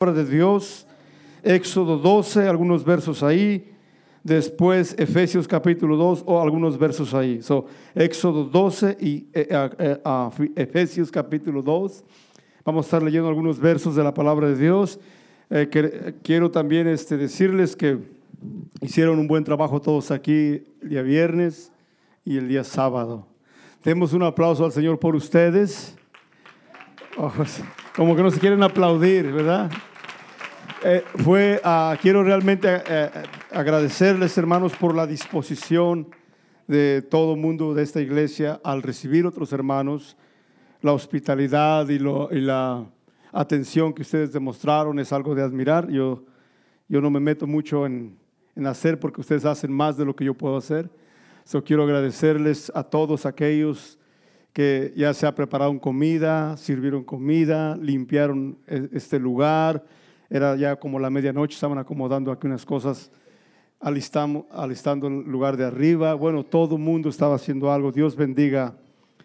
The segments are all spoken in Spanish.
de Dios, Éxodo 12, algunos versos ahí, después Efesios capítulo 2 o algunos versos ahí. So, Éxodo 12 y eh, eh, eh, Efesios capítulo 2. Vamos a estar leyendo algunos versos de la palabra de Dios. Quiero también este, decirles que hicieron un buen trabajo todos aquí el día viernes y el día sábado. Demos un aplauso al Señor por ustedes. Oh, como que no se quieren aplaudir, ¿verdad? Eh, fue, ah, quiero realmente eh, eh, agradecerles, hermanos, por la disposición de todo el mundo de esta iglesia al recibir otros hermanos. La hospitalidad y, la atención que ustedes demostraron es algo de admirar. Yo, yo no me meto mucho en, hacer porque ustedes hacen más de lo que yo puedo hacer. So, quiero agradecerles a todos aquellos que ya se ha preparado comida, sirvieron comida, limpiaron este lugar era ya como la medianoche, estaban acomodando aquí unas cosas, alistando, alistando el lugar de arriba. Bueno, todo el mundo estaba haciendo algo. Dios bendiga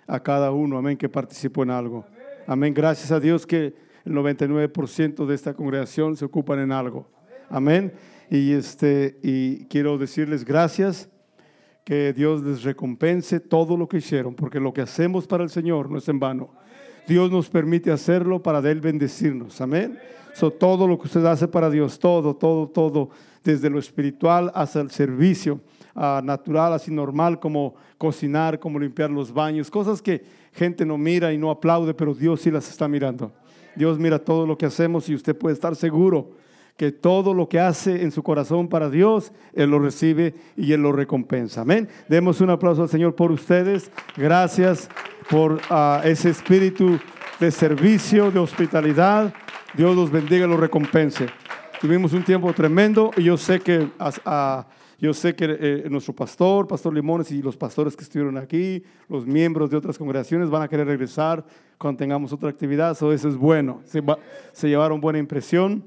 a cada uno, amén, que participó en algo. Amén. Gracias a Dios que el 99% de esta congregación se ocupan en algo. Amén. Y, este, y quiero decirles gracias, que Dios les recompense todo lo que hicieron, porque lo que hacemos para el Señor no es en vano. Dios nos permite hacerlo para de Él bendecirnos. Amén todo lo que usted hace para Dios, todo, todo, todo, desde lo espiritual hasta el servicio uh, natural, así normal, como cocinar, como limpiar los baños, cosas que gente no mira y no aplaude, pero Dios sí las está mirando. Dios mira todo lo que hacemos y usted puede estar seguro que todo lo que hace en su corazón para Dios, Él lo recibe y Él lo recompensa. Amén. Demos un aplauso al Señor por ustedes. Gracias por uh, ese espíritu de servicio, de hospitalidad. Dios los bendiga y los recompense. Tuvimos un tiempo tremendo y yo sé que, yo sé que eh, nuestro pastor, Pastor Limones y los pastores que estuvieron aquí, los miembros de otras congregaciones van a querer regresar cuando tengamos otra actividad. eso es bueno. Se, se llevaron buena impresión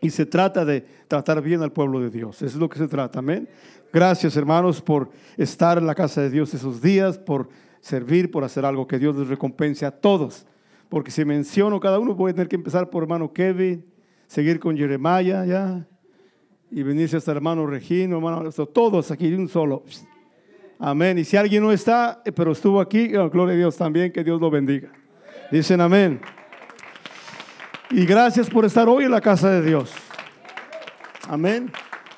y se trata de tratar bien al pueblo de Dios. Eso es lo que se trata. Amén. Gracias hermanos por estar en la casa de Dios esos días, por servir, por hacer algo que Dios les recompense a todos porque si menciono cada uno, voy a tener que empezar por hermano Kevin, seguir con Jeremiah, ya, y venirse hasta hermano Regino, hermano, todos aquí de un solo. Amén. Y si alguien no está, eh, pero estuvo aquí, oh, gloria a Dios también, que Dios lo bendiga. Dicen amén. Y gracias por estar hoy en la casa de Dios. Amén.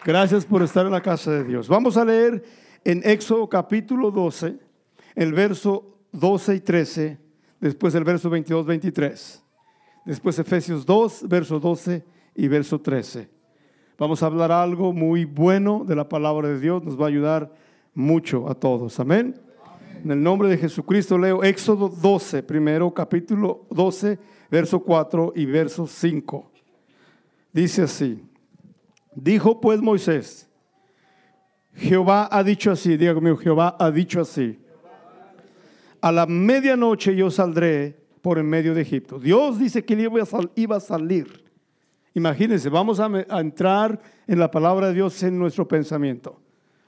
Gracias por estar en la casa de Dios. Vamos a leer en Éxodo capítulo 12, el verso 12 y 13 después el verso 22, 23, después Efesios 2, verso 12 y verso 13. Vamos a hablar algo muy bueno de la palabra de Dios, nos va a ayudar mucho a todos. Amén. En el nombre de Jesucristo leo Éxodo 12, primero capítulo 12, verso 4 y verso 5. Dice así, dijo pues Moisés, Jehová ha dicho así, diga conmigo, Jehová ha dicho así a la medianoche yo saldré por en medio de Egipto. Dios dice que él iba a salir. Imagínense, vamos a, entrar en la palabra de Dios en nuestro pensamiento.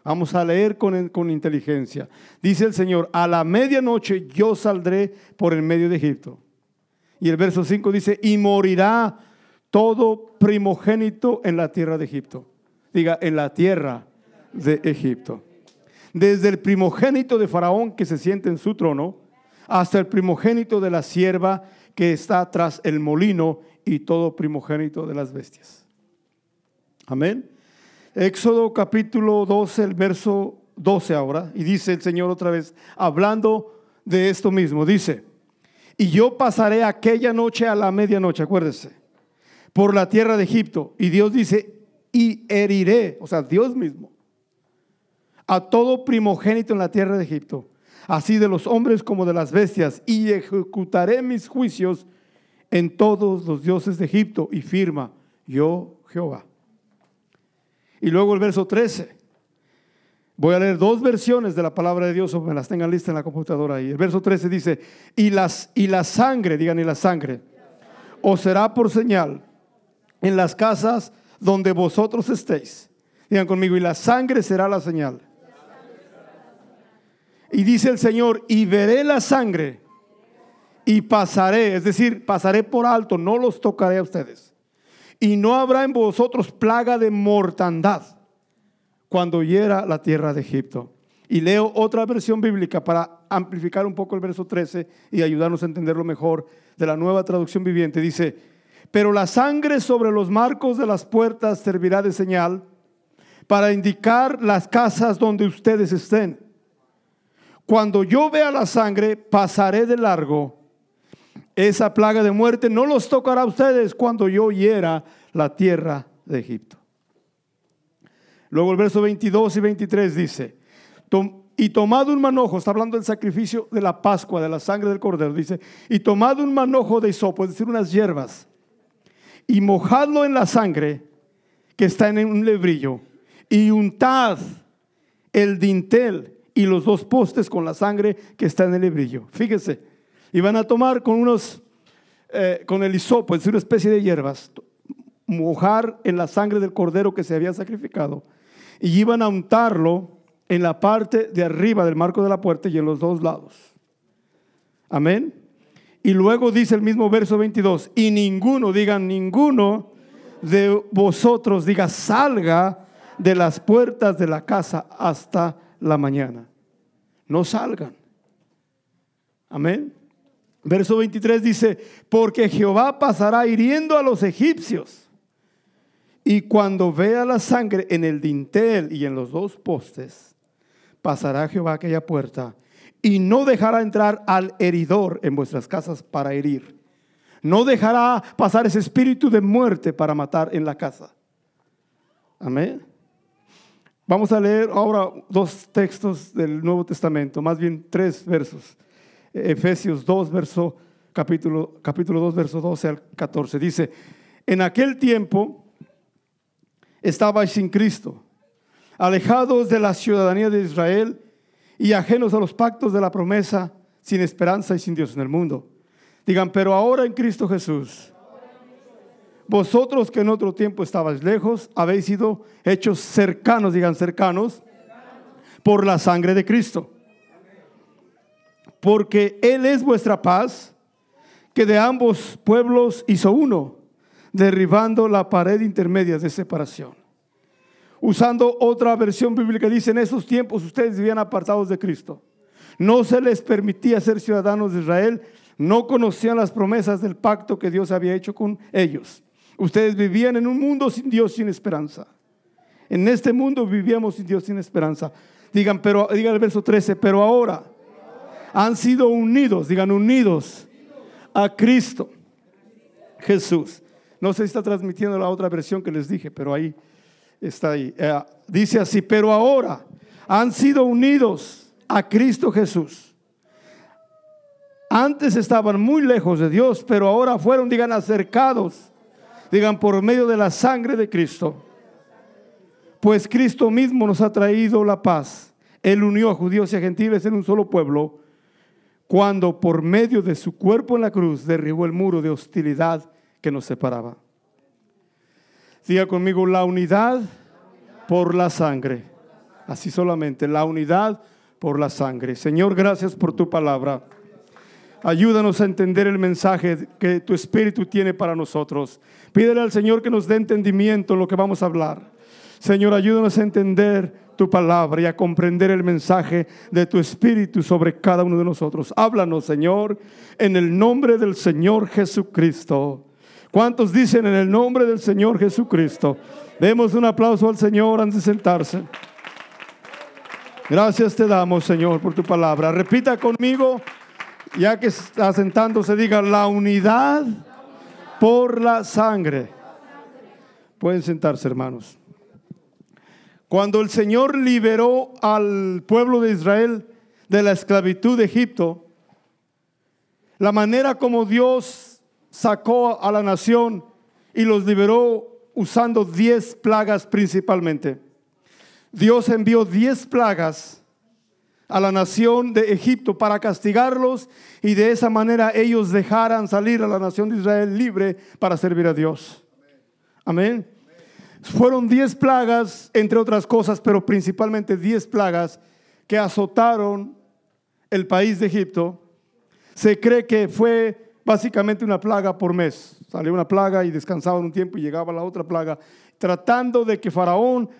Vamos a leer con, con, inteligencia. Dice el Señor, a la medianoche yo saldré por el medio de Egipto. Y el verso 5 dice, y morirá todo primogénito en la tierra de Egipto. Diga, en la tierra de Egipto desde el primogénito de Faraón que se siente en su trono, hasta el primogénito de la sierva que está tras el molino y todo primogénito de las bestias. Amén. Éxodo capítulo 12, el verso 12 ahora, y dice el Señor otra vez, hablando de esto mismo, dice, y yo pasaré aquella noche a la medianoche, acuérdese, por la tierra de Egipto, y Dios dice, y heriré, o sea, Dios mismo, a todo primogénito en la tierra de Egipto, así de los hombres como de las bestias, y ejecutaré mis juicios en todos los dioses de Egipto, y firma, yo Jehová. Y luego el verso 13. Voy a leer dos versiones de la palabra de Dios, o me las tengan listas en la computadora ahí. El verso 13 dice, y, las, y la sangre, digan, y la sangre, os será por señal en las casas donde vosotros estéis. Digan conmigo, y la sangre será la señal. Y dice el Señor, y veré la sangre y pasaré, es decir, pasaré por alto, no los tocaré a ustedes. y no habrá en vosotros plaga de mortandad cuando hiera la tierra de Egipto. Y leo otra versión bíblica para amplificar un poco el verso 13 y ayudarnos a entenderlo mejor de la nueva traducción viviente. Dice, pero la sangre sobre los marcos de las puertas servirá de señal para indicar las casas donde ustedes estén. Cuando yo vea la sangre, pasaré de largo. Esa plaga de muerte no los tocará a ustedes cuando yo hiera la tierra de Egipto. Luego el verso 22 y 23 dice, y tomado un manojo, está hablando del sacrificio de la Pascua, de la sangre del cordero, dice, y tomado un manojo de hisopo, es decir, unas hierbas, y mojadlo en la sangre que está en un lebrillo, y untad el dintel y los dos postes con la sangre que está en el lebrillo. Fíjese, y van a tomar con unos, eh, con el hisopo, es una especie de hierbas, mojar en la sangre del cordero que se había sacrificado y iban a untarlo en la parte de arriba del marco de la puerta y en los dos lados. Amén. Y luego dice el mismo verso 22, y ninguno, digan ninguno de vosotros, diga, salga de las puertas de la casa hasta la mañana. No salgan. Amén. Verso 23 dice, porque Jehová pasará hiriendo a los egipcios y cuando vea la sangre en el dintel y en los dos postes, pasará Jehová aquella puerta y no dejará entrar al heridor en vuestras casas para herir. No dejará pasar ese espíritu de muerte para matar en la casa. Amén. Vamos a leer ahora dos textos del Nuevo Testamento, más bien tres versos. Efesios 2, verso, capítulo, capítulo 2, verso 12 al 14. Dice, en aquel tiempo estabais sin Cristo, alejados de la ciudadanía de Israel y ajenos a los pactos de la promesa, sin esperanza y sin Dios en el mundo. Digan, pero ahora en Cristo Jesús, vosotros que en otro tiempo estabais lejos, habéis sido hechos cercanos, digan cercanos, por la sangre de Cristo. Porque Él es vuestra paz, que de ambos pueblos hizo uno derribando la pared intermedia de separación. Usando otra versión bíblica, dice, en esos tiempos ustedes vivían apartados de Cristo. No se les permitía ser ciudadanos de Israel, no conocían las promesas del pacto que Dios había hecho con ellos. Ustedes vivían en un mundo sin Dios, sin esperanza. En este mundo vivíamos sin Dios, sin esperanza. Digan, pero, digan el verso 13, pero ahora han sido unidos, digan unidos a Cristo Jesús. No sé si está transmitiendo la otra versión que les dije, pero ahí está ahí. Eh, dice así, pero ahora han sido unidos a Cristo Jesús. Antes estaban muy lejos de Dios, pero ahora fueron, digan, acercados, digan, por medio de la sangre de Cristo. Pues Cristo mismo nos ha traído la paz. Él unió a judíos y a gentiles en un solo pueblo, cuando por medio de su cuerpo en la cruz derribó el muro de hostilidad que nos separaba. Diga conmigo la unidad por la sangre. Así solamente, la unidad por la sangre. Señor, gracias por tu palabra. Ayúdanos a entender el mensaje que tu Espíritu tiene para nosotros. Pídele al Señor que nos dé entendimiento en lo que vamos a hablar. Señor, ayúdanos a entender tu palabra y a comprender el mensaje de tu Espíritu sobre cada uno de nosotros. Háblanos, Señor, en el nombre del Señor Jesucristo. ¿Cuántos dicen en el nombre del Señor Jesucristo? Demos un aplauso al Señor antes de sentarse. Gracias te damos, Señor, por tu palabra. Repita conmigo, ya que está sentándose, diga la unidad por la sangre. Pueden sentarse, hermanos. Cuando el Señor liberó al pueblo de Israel de la esclavitud de Egipto, la manera como Dios sacó a la nación y los liberó usando diez plagas principalmente. Dios envió diez plagas a la nación de Egipto para castigarlos y de esa manera ellos dejaran salir a la nación de Israel libre para servir a Dios. Amén. Fueron diez plagas, entre otras cosas, pero principalmente diez plagas que azotaron el país de Egipto. Se cree que fue básicamente una plaga por mes. Salía una plaga y descansaban un tiempo y llegaba la otra plaga, tratando de que Faraón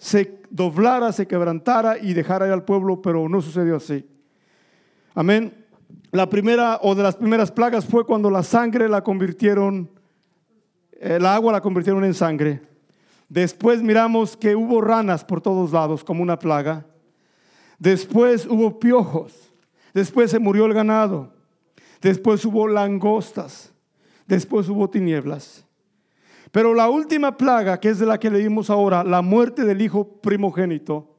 se doblara, se quebrantara y dejara ir al pueblo, pero no sucedió así. Amén. La primera o de las primeras plagas fue cuando la sangre la convirtieron, el agua la convirtieron en sangre. Después miramos que hubo ranas por todos lados como una plaga. Después hubo piojos. Después se murió el ganado. Después hubo langostas. Después hubo tinieblas. Pero la última plaga, que es de la que leímos ahora, la muerte del hijo primogénito,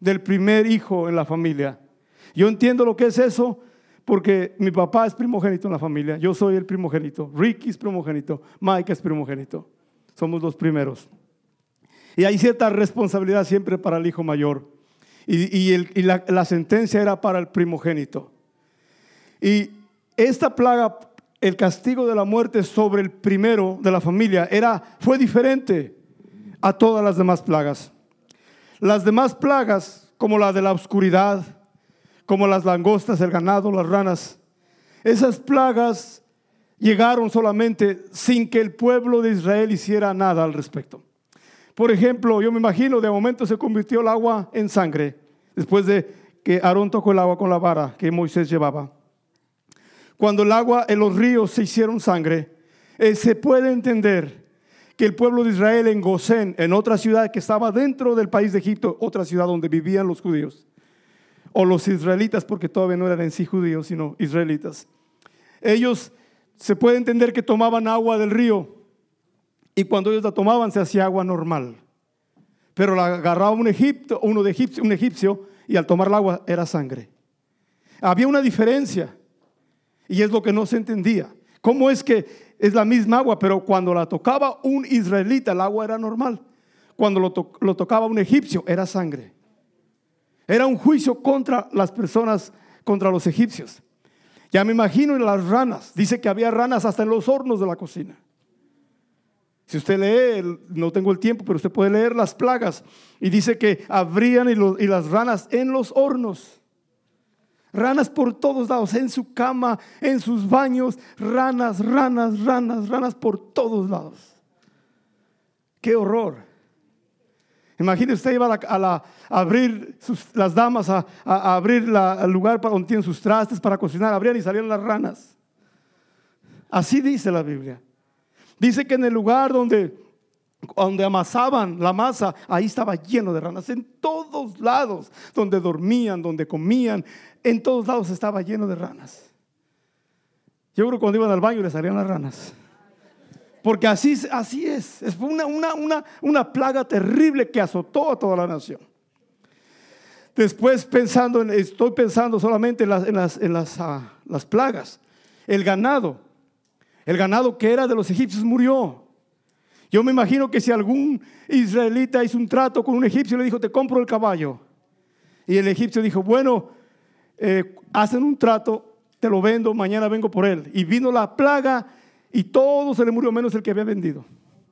del primer hijo en la familia. Yo entiendo lo que es eso porque mi papá es primogénito en la familia, yo soy el primogénito, Ricky es primogénito, Mike es primogénito, somos los primeros. Y hay cierta responsabilidad siempre para el hijo mayor. Y, la, la sentencia era para el primogénito. Y esta plaga, el castigo de la muerte sobre el primero de la familia, era, fue diferente a todas las demás plagas. Las demás plagas, como la de la oscuridad, como las langostas, el ganado, las ranas, esas plagas llegaron solamente sin que el pueblo de Israel hiciera nada al respecto. Por ejemplo, yo me imagino, de momento se convirtió el agua en sangre, después de que Aarón tocó el agua con la vara que Moisés llevaba. Cuando el agua en los ríos se hicieron sangre, eh, se puede entender que el pueblo de Israel en Gosén, en otra ciudad que estaba dentro del país de Egipto, otra ciudad donde vivían los judíos, o los israelitas, porque todavía no eran en sí judíos, sino israelitas, ellos se puede entender que tomaban agua del río y cuando ellos la tomaban se hacía agua normal. Pero la agarraba un, egipto, uno de un egipcio y al tomar el agua era sangre. Había una diferencia y es lo que no se entendía. ¿Cómo es que es la misma agua, pero cuando la tocaba un israelita el agua era normal? Cuando lo, tocaba un egipcio era sangre. Era un juicio contra las personas, contra los egipcios. Ya me imagino en las ranas. Dice que había ranas hasta en los hornos de la cocina. Si usted lee, no tengo el tiempo, pero usted puede leer las plagas. Y dice que abrían y, las ranas en los hornos. Ranas por todos lados, en su cama, en sus baños, ranas, ranas, ranas, ranas por todos lados. Qué horror. Imagínese usted iba a, abrir las damas a, abrir el lugar para, donde tienen sus trastes para cocinar, abrían y salían las ranas. Así dice la Biblia. Dice que en el lugar donde, donde amasaban la masa, ahí estaba lleno de ranas. En todos lados, donde dormían, donde comían, en todos lados estaba lleno de ranas. Yo creo que cuando iban al baño les salían las ranas. Porque así, así es. Es una, una, una, plaga terrible que azotó a toda la nación. Después pensando, en, estoy pensando solamente en las, en las, en las, ah, las plagas. El ganado. El ganado que era de los egipcios murió. Yo me imagino que si algún israelita hizo un trato con un egipcio, le dijo, te compro el caballo. Y el egipcio dijo, bueno, eh, hacen un trato, te lo vendo, mañana vengo por él. Y vino la plaga y todo se le murió menos el que había vendido,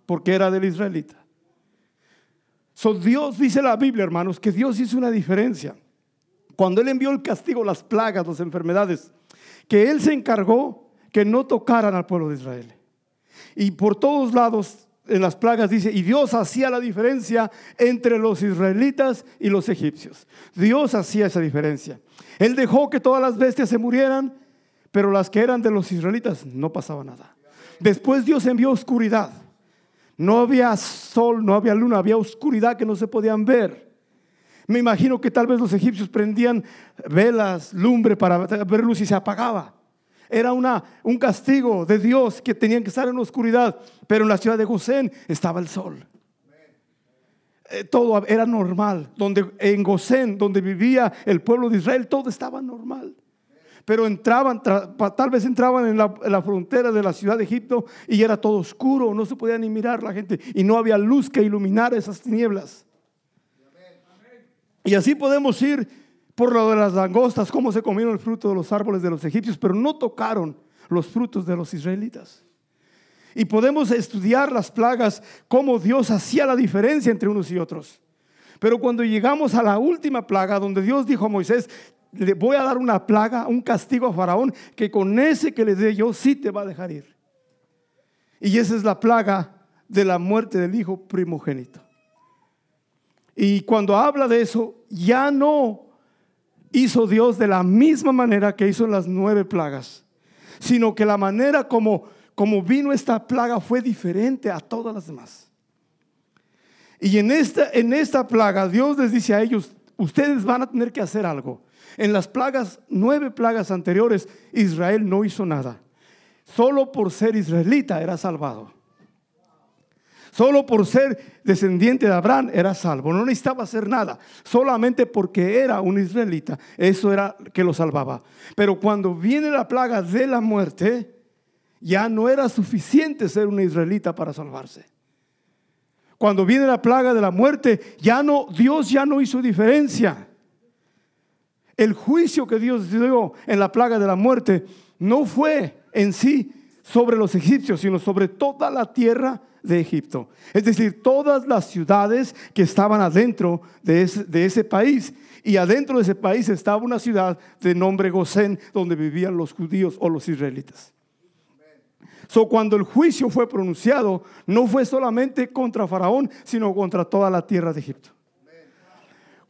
porque era del israelita. So, Dios dice la Biblia, hermanos, que Dios hizo una diferencia. Cuando Él envió el castigo, las plagas, las enfermedades, que Él se encargó que no tocaran al pueblo de Israel. Y por todos lados en las plagas dice, y Dios hacía la diferencia entre los israelitas y los egipcios. Dios hacía esa diferencia. Él dejó que todas las bestias se murieran, pero las que eran de los israelitas no pasaba nada. Después Dios envió oscuridad. No había sol, no había luna, había oscuridad que no se podían ver. Me imagino que tal vez los egipcios prendían velas, lumbre para ver luz y se apagaba. Era una, un castigo de Dios que tenían que estar en la oscuridad, pero en la ciudad de Gosén estaba el sol. Eh, todo era normal. Donde, en Gosén, donde vivía el pueblo de Israel, todo estaba normal. Pero entraban, tal vez entraban en la, en la, frontera de la ciudad de Egipto y era todo oscuro, no se podía ni mirar la gente y no había luz que iluminara esas tinieblas. Y así podemos ir por lo de las langostas, cómo se comieron el fruto de los árboles de los egipcios, pero no tocaron los frutos de los israelitas. Y podemos estudiar las plagas, cómo Dios hacía la diferencia entre unos y otros. Pero cuando llegamos a la última plaga, donde Dios dijo a Moisés, le voy a dar una plaga, un castigo a Faraón, que con ese que le dé yo sí te va a dejar ir. Y esa es la plaga de la muerte del hijo primogénito. Y cuando habla de eso, ya no hizo Dios de la misma manera que hizo las nueve plagas, sino que la manera como, como vino esta plaga fue diferente a todas las demás. Y en esta, en esta plaga Dios les dice a ellos, ustedes van a tener que hacer algo. En las plagas, nueve plagas anteriores, Israel no hizo nada. Solo por ser israelita era salvado. Solo por ser descendiente de Abraham era salvo. No necesitaba hacer nada. Solamente porque era un israelita. Eso era que lo salvaba. Pero cuando viene la plaga de la muerte, ya no era suficiente ser un israelita para salvarse. Cuando viene la plaga de la muerte, ya no, Dios ya no hizo diferencia. El juicio que Dios dio en la plaga de la muerte no fue en sí sobre los egipcios, sino sobre toda la tierra de Egipto. Es decir, todas las ciudades que estaban adentro de ese, país. Y adentro de ese país estaba una ciudad de nombre Gosén, donde vivían los judíos o los israelitas. So, cuando el juicio fue pronunciado, no fue solamente contra Faraón, sino contra toda la tierra de Egipto.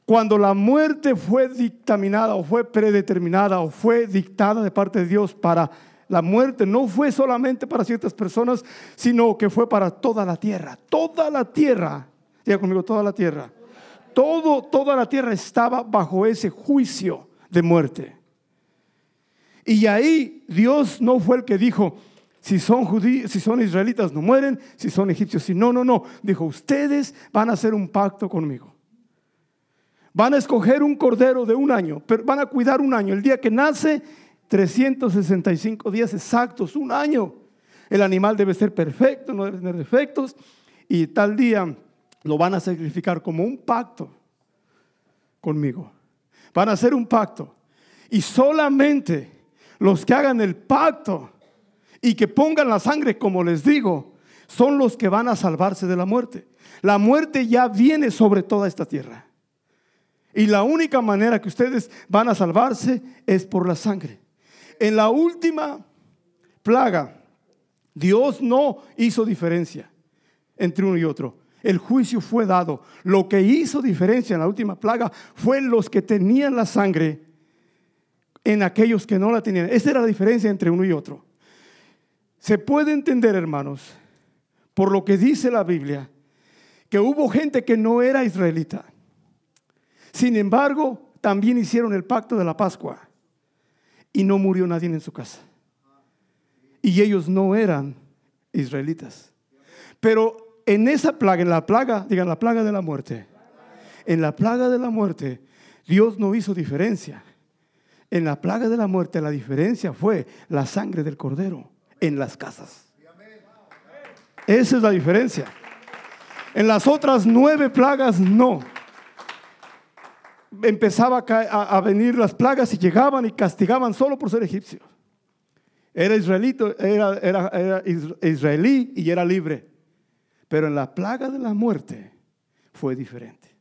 Cuando la muerte fue dictaminada o fue predeterminada o fue dictada de parte de Dios para la muerte, no fue solamente para ciertas personas, sino que fue para toda la tierra. Toda la tierra, diga conmigo, toda la tierra. Todo, toda la tierra estaba bajo ese juicio de muerte. Y ahí Dios no fue el que dijo, si son judíos, si son israelitas no mueren, si son egipcios, si no, no, no. Dijo, ustedes van a hacer un pacto conmigo. Van a escoger un cordero de un año, pero van a cuidar un año. El día que nace, 365 días exactos, un año. El animal debe ser perfecto, no debe tener defectos. Y tal día lo van a sacrificar como un pacto conmigo. Van a hacer un pacto. Y solamente los que hagan el pacto y que pongan la sangre, como les digo, son los que van a salvarse de la muerte. La muerte ya viene sobre toda esta tierra. Y la única manera que ustedes van a salvarse es por la sangre. En la última plaga, Dios no hizo diferencia entre uno y otro. El juicio fue dado. Lo que hizo diferencia en la última plaga fue los que tenían la sangre en aquellos que no la tenían. Esa era la diferencia entre uno y otro. Se puede entender, hermanos, por lo que dice la Biblia, que hubo gente que no era israelita sin embargo, también hicieron el pacto de la Pascua y no murió nadie en su casa. Y ellos no eran israelitas. Pero en esa plaga, en la plaga, digan la plaga de la muerte, en la plaga de la muerte, Dios no hizo diferencia. En la plaga de la muerte la diferencia fue la sangre del cordero en las casas. Esa es la diferencia. En las otras nueve plagas no empezaba a, venir las plagas y llegaban y castigaban solo por ser egipcio. Era, israelito, era, era, israelí y era libre. Pero en la plaga de la muerte fue diferente.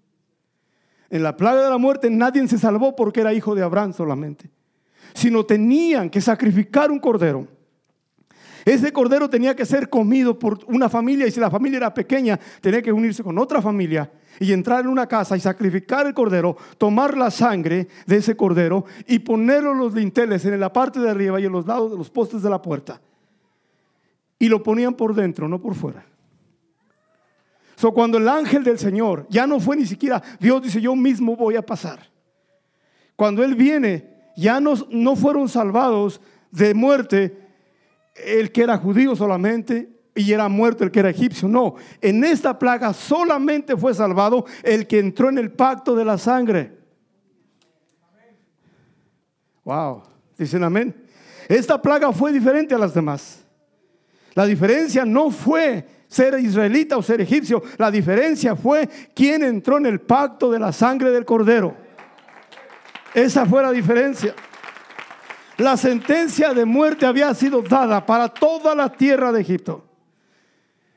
En la plaga de la muerte nadie se salvó porque era hijo de Abraham solamente, sino tenían que sacrificar un cordero ese cordero tenía que ser comido por una familia y si la familia era pequeña, tenía que unirse con otra familia y entrar en una casa y sacrificar el cordero, tomar la sangre de ese cordero y ponerlo los linteles en la parte de arriba y en los lados de los postes de la puerta. Y lo ponían por dentro, no por fuera. So, cuando el ángel del Señor ya no fue ni siquiera, Dios dice, yo mismo voy a pasar. Cuando Él viene, ya no, no fueron salvados de muerte el que era judío solamente y era muerto el que era egipcio. No, en esta plaga solamente fue salvado el que entró en el pacto de la sangre. Wow, dicen amén. Esta plaga fue diferente a las demás. La diferencia no fue ser israelita o ser egipcio. La diferencia fue quién entró en el pacto de la sangre del cordero. Esa fue la diferencia. La sentencia de muerte había sido dada para toda la tierra de Egipto.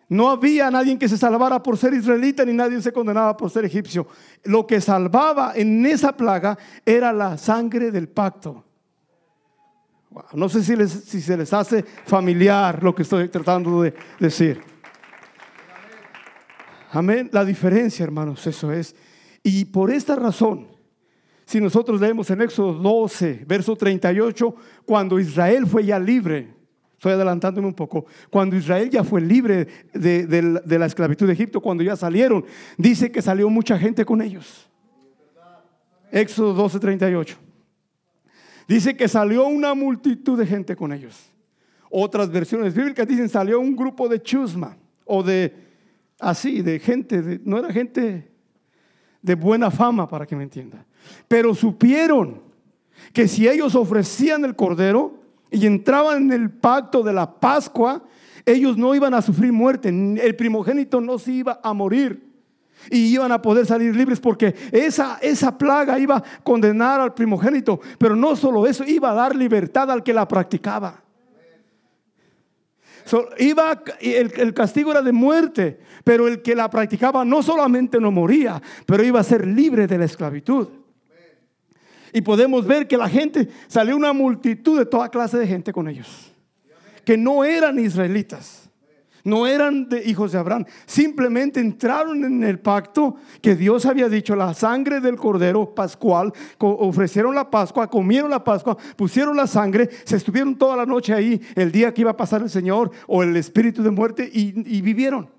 No había nadie que se salvara por ser israelita ni nadie se condenaba por ser egipcio. Lo que salvaba en esa plaga era la sangre del pacto. No sé si, si se les hace familiar lo que estoy tratando de decir. Amén. La diferencia, hermanos, eso es. Y por esta razón, si nosotros leemos en Éxodo 12, verso 38, cuando Israel fue ya libre, estoy adelantándome un poco, cuando Israel ya fue libre de, la esclavitud de Egipto, cuando ya salieron, dice que salió mucha gente con ellos. Éxodo 12, 38. Dice que salió una multitud de gente con ellos. Otras versiones bíblicas dicen salió un grupo de chusma o de así, de gente, no era gente de buena fama para que me entienda. Pero supieron que si ellos ofrecían el cordero y entraban en el pacto de la Pascua, ellos no iban a sufrir muerte, el primogénito no se iba a morir y iban a poder salir libres porque esa, esa plaga iba a condenar al primogénito, pero no solo eso, iba a dar libertad al que la practicaba. iba, el, el, castigo era de muerte, pero el que la practicaba no solamente no moría, pero iba a ser libre de la esclavitud. Y podemos ver que la gente, salió una multitud de toda clase de gente con ellos, que no eran israelitas no eran de hijos de Abraham, simplemente entraron en el pacto que Dios había dicho, la sangre del cordero pascual, ofrecieron la Pascua, comieron la Pascua, pusieron la sangre, se estuvieron toda la noche ahí el día que iba a pasar el Señor o el espíritu de muerte y, vivieron.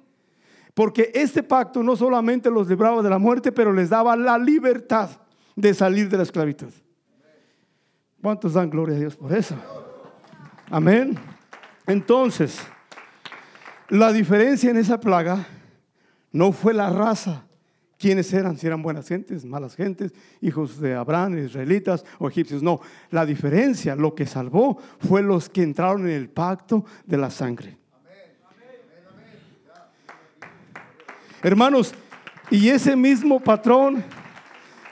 Porque este pacto no solamente los libraba de la muerte, pero les daba la libertad de salir de la esclavitud. ¿Cuántos dan gloria a Dios por eso? Amén. Entonces, la diferencia en esa plaga no fue la raza, quiénes eran, si eran buenas gentes, malas gentes, hijos de Abraham, israelitas o egipcios. No, la diferencia, lo que salvó fue los que entraron en el pacto de la sangre. Hermanos, y ese mismo patrón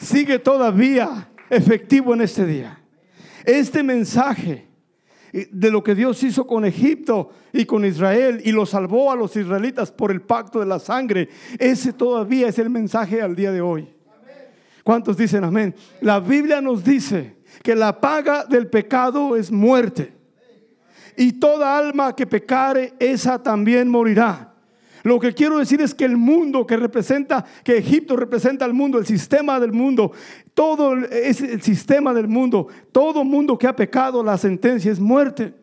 sigue todavía efectivo en este día. Este mensaje de lo que Dios hizo con Egipto y con Israel y lo salvó a los israelitas por el pacto de la sangre. Ese todavía es el mensaje al día de hoy. ¿Cuántos dicen amén? La Biblia nos dice que la paga del pecado es muerte. Y toda alma que pecare, esa también morirá. Lo que quiero decir es que el mundo que representa, que Egipto representa al mundo, el sistema del mundo, todo es el sistema del mundo, todo mundo que ha pecado, la sentencia es muerte.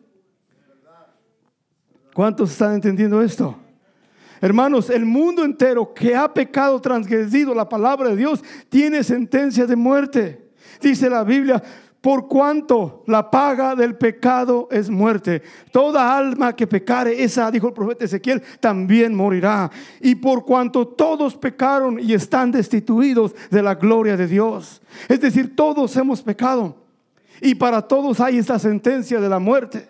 ¿Cuántos están entendiendo esto? Hermanos, el mundo entero que ha pecado, transgredido la palabra de Dios, tiene sentencia de muerte. Dice la Biblia, por cuanto la paga del pecado es muerte. Toda alma que pecare, esa, dijo el profeta Ezequiel, también morirá. Y por cuanto todos pecaron y están destituidos de la gloria de Dios. Es decir, todos hemos pecado. Y para todos hay esta sentencia de la muerte.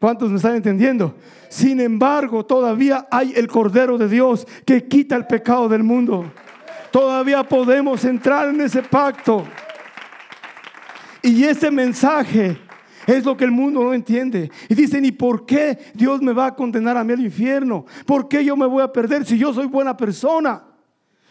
¿Cuántos me están entendiendo? Sin embargo, todavía hay el Cordero de Dios que quita el pecado del mundo. Todavía podemos entrar en ese pacto. Y ese mensaje es lo que el mundo no entiende. Y dicen, ¿y por qué Dios me va a condenar a mí al infierno? ¿Por qué yo me voy a perder si yo soy buena persona?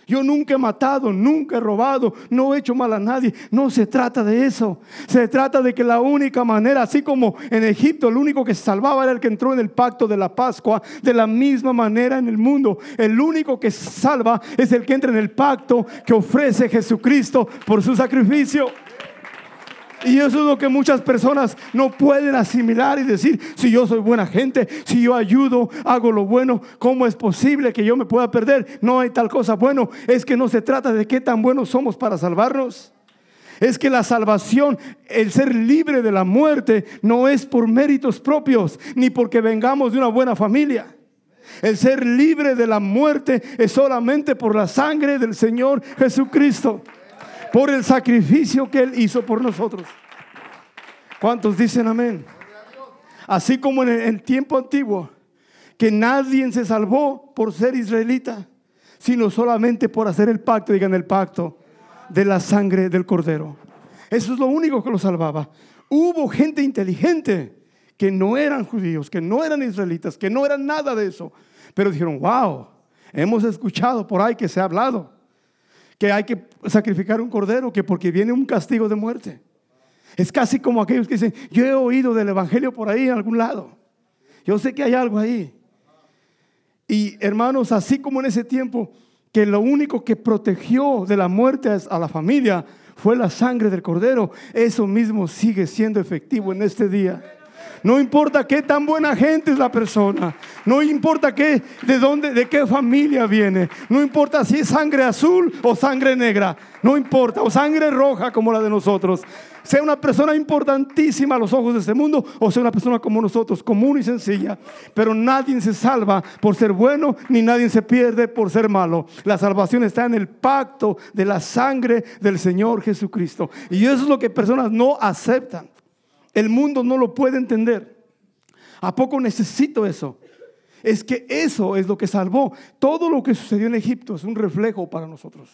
Yo nunca he matado, nunca he robado, no he hecho mal a nadie. No se trata de eso. Se trata de que la única manera, así como en Egipto, el único que se salvaba era el que entró en el pacto de la Pascua, de la misma manera en el mundo, el único que salva es el que entra en el pacto que ofrece Jesucristo por su sacrificio. Y eso es lo que muchas personas no pueden asimilar y decir, si yo soy buena gente, si yo ayudo, hago lo bueno, ¿cómo es posible que yo me pueda perder? No hay tal cosa. Bueno, es que no se trata de qué tan buenos somos para salvarnos. Es que la salvación, el ser libre de la muerte, no es por méritos propios, ni porque vengamos de una buena familia. El ser libre de la muerte es solamente por la sangre del Señor Jesucristo por el sacrificio que Él hizo por nosotros. ¿Cuántos dicen amén? Así como en el tiempo antiguo, que nadie se salvó por ser israelita, sino solamente por hacer el pacto, digan el pacto, de la sangre del cordero. Eso es lo único que lo salvaba. Hubo gente inteligente que no eran judíos, que no eran israelitas, que no eran nada de eso, Pero dijeron, wow, hemos escuchado por ahí que se ha hablado que hay que sacrificar un cordero, que porque viene un castigo de muerte. Es casi como aquellos que dicen, yo he oído del Evangelio por ahí en algún lado. Yo sé que hay algo ahí. Y hermanos, así como en ese tiempo, que lo único que protegió de la muerte a la familia fue la sangre del cordero, eso mismo sigue siendo efectivo en este día. No importa qué tan buena gente es la persona. No importa qué, de dónde, de qué familia viene. No importa si es sangre azul o sangre negra. No importa. O sangre roja como la de nosotros. Sea una persona importantísima a los ojos de este mundo o sea una persona como nosotros, común y sencilla. Pero nadie se salva por ser bueno ni nadie se pierde por ser malo. La salvación está en el pacto de la sangre del Señor Jesucristo. Y eso es lo que personas no aceptan. El mundo no lo puede entender. ¿A poco necesito eso? Es que eso es lo que salvó. Todo lo que sucedió en Egipto es un reflejo para nosotros.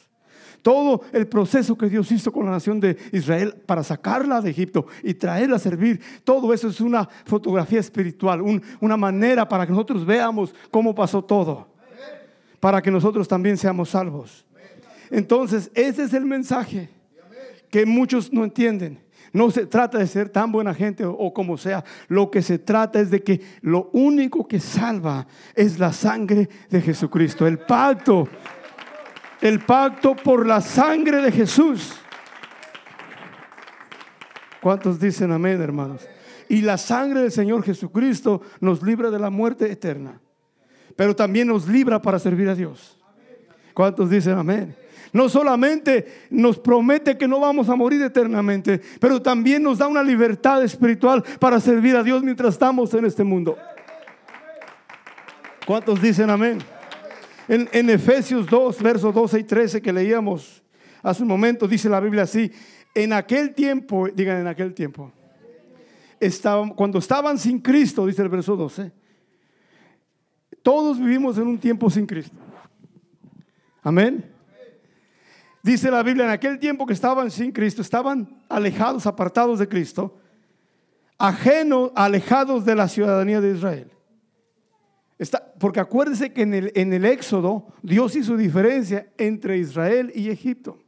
Todo el proceso que Dios hizo con la nación de Israel para sacarla de Egipto y traerla a servir, todo eso es una fotografía espiritual, una manera para que nosotros veamos cómo pasó todo, para que nosotros también seamos salvos. Entonces, ese es el mensaje que muchos no entienden. No se trata de ser tan buena gente o, como sea. Lo que se trata es de que lo único que salva es la sangre de Jesucristo. El pacto. El pacto por la sangre de Jesús. ¿Cuántos dicen amén, hermanos? Y la sangre del Señor Jesucristo nos libra de la muerte eterna. Pero también nos libra para servir a Dios. ¿Cuántos dicen amén? No solamente nos promete que no vamos a morir eternamente, pero también nos da una libertad espiritual para servir a Dios mientras estamos en este mundo. ¿Cuántos dicen amén? En, Efesios 2, versos 12 y 13 que leíamos hace un momento, dice la Biblia así, en aquel tiempo, digan en aquel tiempo, cuando estaban sin Cristo, dice el verso 12, todos vivimos en un tiempo sin Cristo. Amén. Dice la Biblia, en aquel tiempo que estaban sin Cristo, estaban alejados, apartados de Cristo, ajenos, alejados de la ciudadanía de Israel. Está, porque acuérdense que en el, en el Éxodo Dios hizo diferencia entre Israel y Egipto.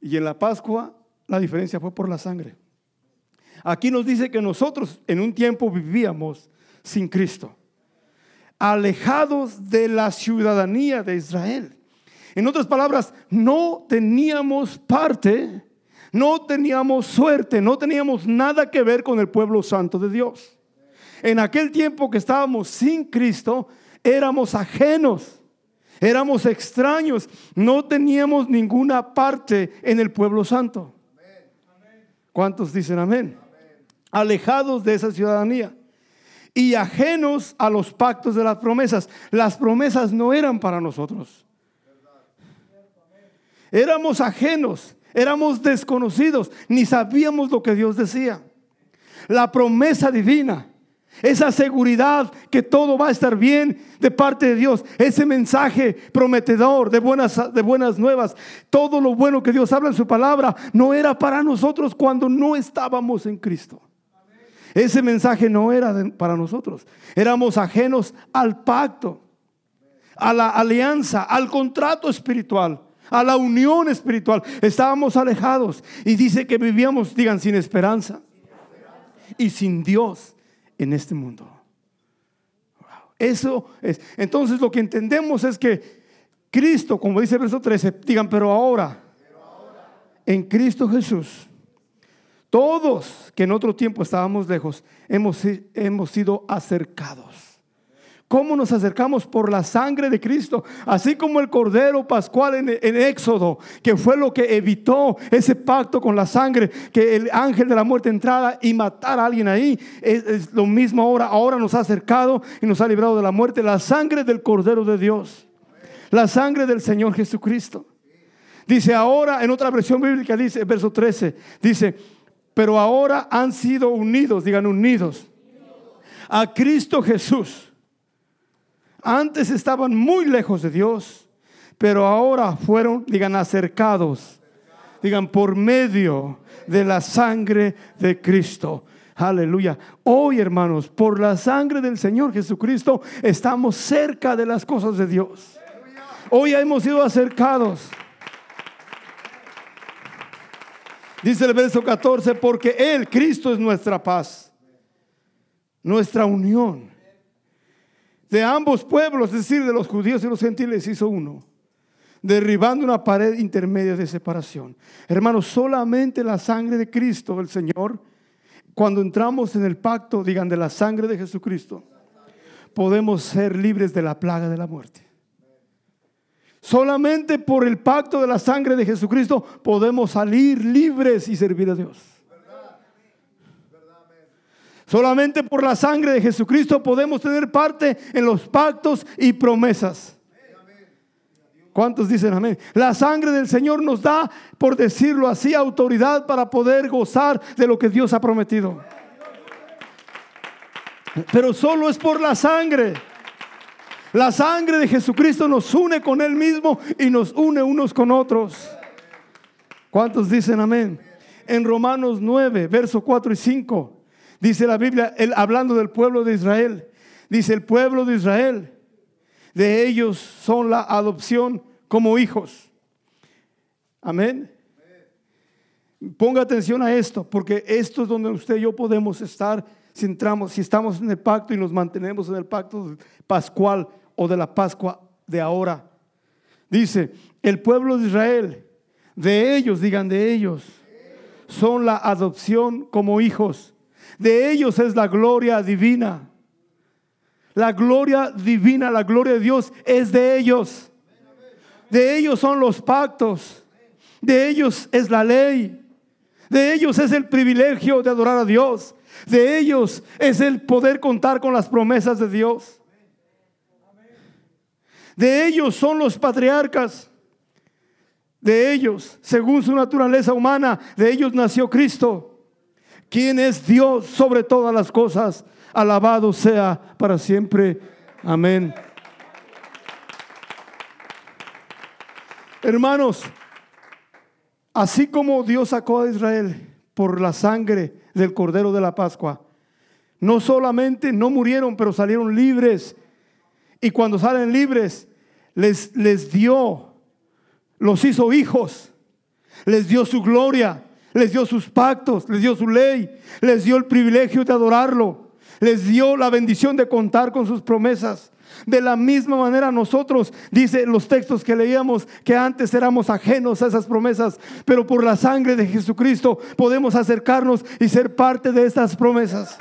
Y en la Pascua la diferencia fue por la sangre. Aquí nos dice que nosotros en un tiempo vivíamos sin Cristo, alejados de la ciudadanía de Israel. En otras palabras, no teníamos parte, no teníamos suerte, no teníamos nada que ver con el pueblo santo de Dios. En aquel tiempo que estábamos sin Cristo, éramos ajenos, éramos extraños, no teníamos ninguna parte en el pueblo santo. ¿Cuántos dicen amén? Alejados de esa ciudadanía y ajenos a los pactos de las promesas. Las promesas no eran para nosotros. Éramos ajenos, éramos desconocidos, ni sabíamos lo que Dios decía. La promesa divina, esa seguridad que todo va a estar bien de parte de Dios, ese mensaje prometedor de buenas, de buenas nuevas, todo lo bueno que Dios habla en su palabra, no era para nosotros cuando no estábamos en Cristo. Ese mensaje no era para nosotros. Éramos ajenos al pacto, a la alianza, al contrato espiritual a la unión espiritual. Estábamos alejados y dice que vivíamos, digan, sin esperanza y sin Dios en este mundo. Eso es. Entonces lo que entendemos es que Cristo, como dice el verso 13, digan, pero ahora, en Cristo Jesús, todos que en otro tiempo estábamos lejos, hemos, hemos sido acercados ¿Cómo nos acercamos por la sangre de Cristo? Así como el Cordero Pascual en, Éxodo, que fue lo que evitó ese pacto con la sangre, que el ángel de la muerte entrara y matara a alguien ahí. Es, es lo mismo ahora. Ahora nos ha acercado y nos ha librado de la muerte. La sangre del Cordero de Dios. La sangre del Señor Jesucristo. Dice ahora, en otra versión bíblica, dice, verso 13, dice, pero ahora han sido unidos, digan unidos, a Cristo Jesús antes estaban muy lejos de Dios, pero ahora fueron, digan, acercados, digan, por medio de la sangre de Cristo. Aleluya. Hoy, hermanos, por la sangre del Señor Jesucristo, estamos cerca de las cosas de Dios. Hoy hemos sido acercados. Dice el verso 14, porque Él, Cristo, es nuestra paz, nuestra unión. De ambos pueblos, es decir, de los judíos y los gentiles, hizo uno, derribando una pared intermedia de separación. Hermanos, solamente la sangre de Cristo, el Señor, cuando entramos en el pacto, digan, de la sangre de Jesucristo, podemos ser libres de la plaga de la muerte. Solamente por el pacto de la sangre de Jesucristo podemos salir libres y servir a Dios. Solamente por la sangre de Jesucristo podemos tener parte en los pactos y promesas. ¿Cuántos dicen amén? La sangre del Señor nos da, por decirlo así, autoridad para poder gozar de lo que Dios ha prometido. Pero solo es por la sangre. La sangre de Jesucristo nos une con Él mismo y nos une unos con otros. ¿Cuántos dicen amén? En Romanos 9, verso 4 y 5, dice la Biblia, hablando del pueblo de Israel, dice el pueblo de Israel, de ellos son la adopción como hijos. Amén. Ponga atención a esto, porque esto es donde usted y yo podemos estar si entramos, si estamos en el pacto y nos mantenemos en el pacto pascual o de la Pascua de ahora. Dice, el pueblo de Israel, de ellos, digan de ellos, son la adopción como hijos. De ellos es la gloria divina. La gloria divina, la gloria de Dios es de ellos. De ellos son los pactos. De ellos es la ley. De ellos es el privilegio de adorar a Dios. De ellos es el poder contar con las promesas de Dios. De ellos son los patriarcas. De ellos, según su naturaleza humana, de ellos nació Cristo, quien es Dios sobre todas las cosas. Alabado sea para siempre. Amén. Hermanos, así como Dios sacó a Israel por la sangre del Cordero de la Pascua, no solamente no murieron, pero salieron libres y cuando salen libres, les, les dio, los hizo hijos, les dio su gloria, les dio sus pactos, les dio su ley, les dio el privilegio de adorarlo, les dio la bendición de contar con sus promesas. De la misma manera nosotros, dice los textos que leíamos, que antes éramos ajenos a esas promesas, pero por la sangre de Jesucristo podemos acercarnos y ser parte de estas promesas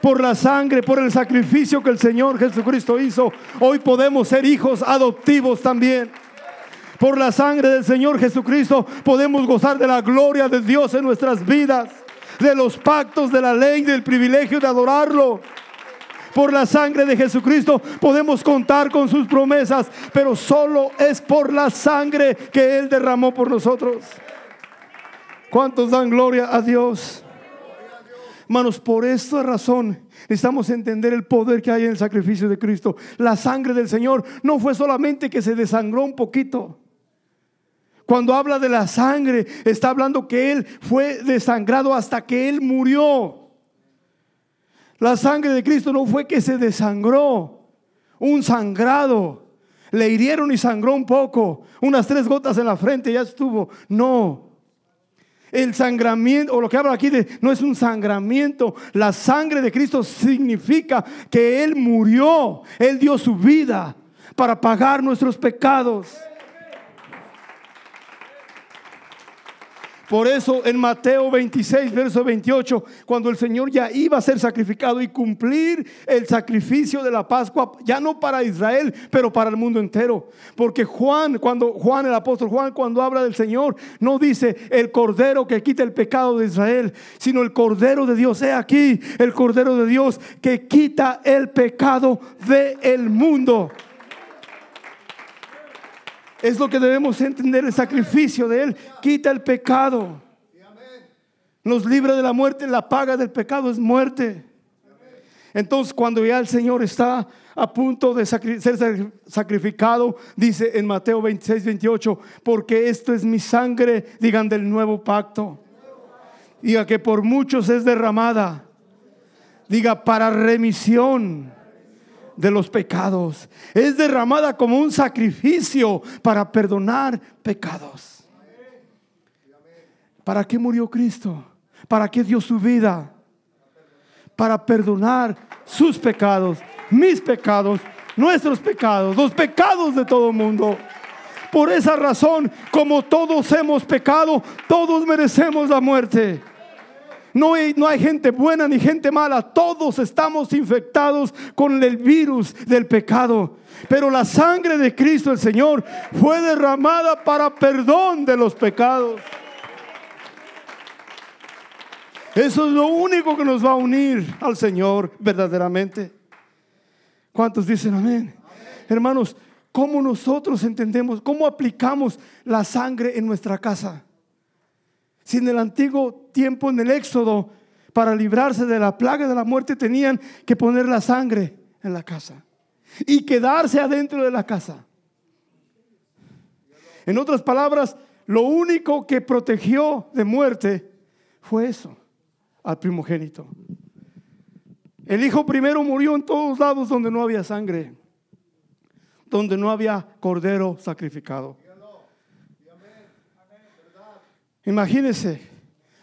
por la sangre, por el sacrificio que el Señor Jesucristo hizo, hoy podemos ser hijos adoptivos también. Por la sangre del Señor Jesucristo podemos gozar de la gloria de Dios en nuestras vidas, de los pactos de la ley, del privilegio de adorarlo. Por la sangre de Jesucristo podemos contar con sus promesas, pero solo es por la sangre que Él derramó por nosotros. ¿Cuántos dan gloria a Dios? Hermanos, por esta razón necesitamos entender el poder que hay en el sacrificio de Cristo. La sangre del Señor no fue solamente que se desangró un poquito. Cuando habla de la sangre, está hablando que Él fue desangrado hasta que Él murió. La sangre de Cristo no fue que se desangró, un sangrado. Le hirieron y sangró un poco, unas tres gotas en la frente, ya estuvo. No, el sangramiento, o lo que habla aquí de, no es un sangramiento. La sangre de Cristo significa que Él murió, Él dio su vida para pagar nuestros pecados. Por eso en Mateo 26, verso 28, cuando el Señor ya iba a ser sacrificado y cumplir el sacrificio de la Pascua, ya no para Israel, pero para el mundo entero. Porque Juan, cuando Juan, el apóstol Juan, cuando habla del Señor, no dice el cordero que quita el pecado de Israel, sino el cordero de Dios. He aquí el cordero de Dios que quita el pecado del el mundo. Es lo que debemos entender, el sacrificio de Él quita el pecado. Nos libra de la muerte, la paga del pecado es muerte. Entonces cuando ya el Señor está a punto de ser sacrificado, dice en Mateo 26, 28, porque esto es mi sangre, digan del nuevo pacto. Diga que por muchos es derramada Diga, para remisión de los pecados. Es derramada como un sacrificio para perdonar pecados. ¿Para qué murió Cristo? ¿Para qué dio su vida? Para perdonar sus pecados, mis pecados, nuestros pecados, los pecados de todo el mundo. Por esa razón, como todos hemos pecado, todos merecemos la muerte. No hay, no hay, gente buena ni gente mala. Todos estamos infectados con el virus del pecado. Pero la sangre de Cristo el Señor fue derramada para perdón de los pecados. Eso es lo único que nos va a unir al Señor verdaderamente. ¿Cuántos dicen amén? Hermanos, ¿cómo nosotros entendemos, cómo aplicamos la sangre en nuestra casa? Si en el antiguo tiempo, en el Éxodo, para librarse de la plaga de la muerte, tenían que poner la sangre en la casa y quedarse adentro de la casa. En otras palabras, lo único que protegió de muerte fue eso, al primogénito. El hijo primero murió en todos lados donde no había sangre, donde no había cordero sacrificado. Imagínense,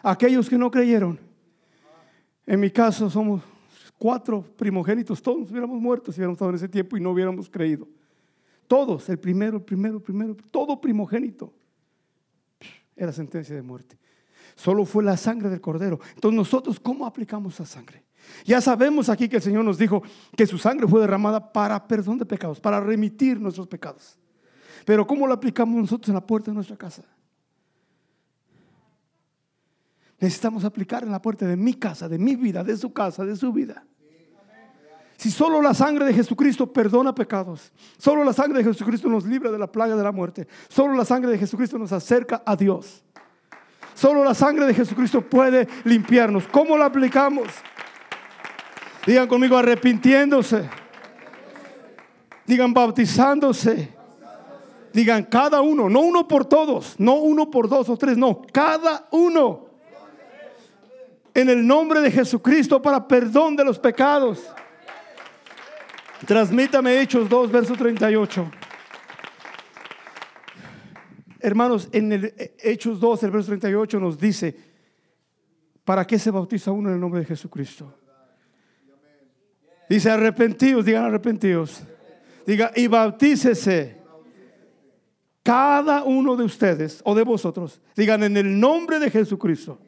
aquellos que no creyeron. En mi caso somos cuatro primogénitos, todos hubiéramos muerto si hubiéramos estado en ese tiempo y no hubiéramos creído. Todos, el primero, el primero, el primero, todo primogénito era sentencia de muerte. Solo fue la sangre del cordero. Entonces nosotros, ¿cómo aplicamos esa sangre? Ya sabemos aquí que el Señor nos dijo que su sangre fue derramada para perdón de pecados, para remitir nuestros pecados. Pero ¿cómo lo aplicamos nosotros en la puerta de nuestra casa? Necesitamos aplicar en la puerta de mi casa, de mi vida, de su casa, de su vida. Si solo la sangre de Jesucristo perdona pecados, solo la sangre de Jesucristo nos libra de la plaga de la muerte, solo la sangre de Jesucristo nos acerca a Dios. Solo la sangre de Jesucristo puede limpiarnos. ¿Cómo la aplicamos? Digan conmigo arrepintiéndose. Digan bautizándose. Digan cada uno, no uno por todos, no uno por dos o tres, no, cada uno en el nombre de Jesucristo para perdón de los pecados. Transmítame Hechos 2, verso 38. Hermanos, en el Hechos 2, el verso 38 nos dice, ¿para qué se bautiza uno en el nombre de Jesucristo? Dice, arrepentidos, digan arrepentidos. Diga, y bautícese cada uno de ustedes o de vosotros. Digan, en el nombre de Jesucristo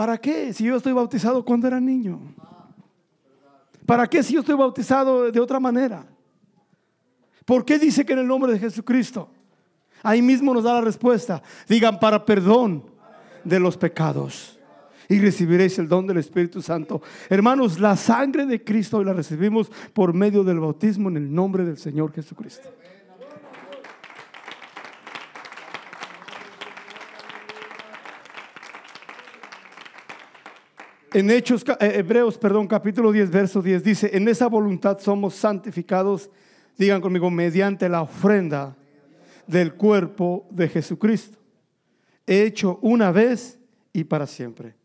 ¿Para qué si yo estoy bautizado cuando era niño? ¿Para qué si yo estoy bautizado de otra manera? ¿Por qué dice que en el nombre de Jesucristo? Ahí mismo nos da la respuesta. Digan para perdón de los pecados y recibiréis el don del Espíritu Santo. Hermanos, la sangre de Cristo la recibimos por medio del bautismo en el nombre del Señor Jesucristo. En Hechos, eh, Hebreos, perdón, capítulo 10, verso 10 dice, en esa voluntad somos santificados, digan conmigo, mediante la ofrenda del cuerpo de Jesucristo, hecho una vez y para siempre.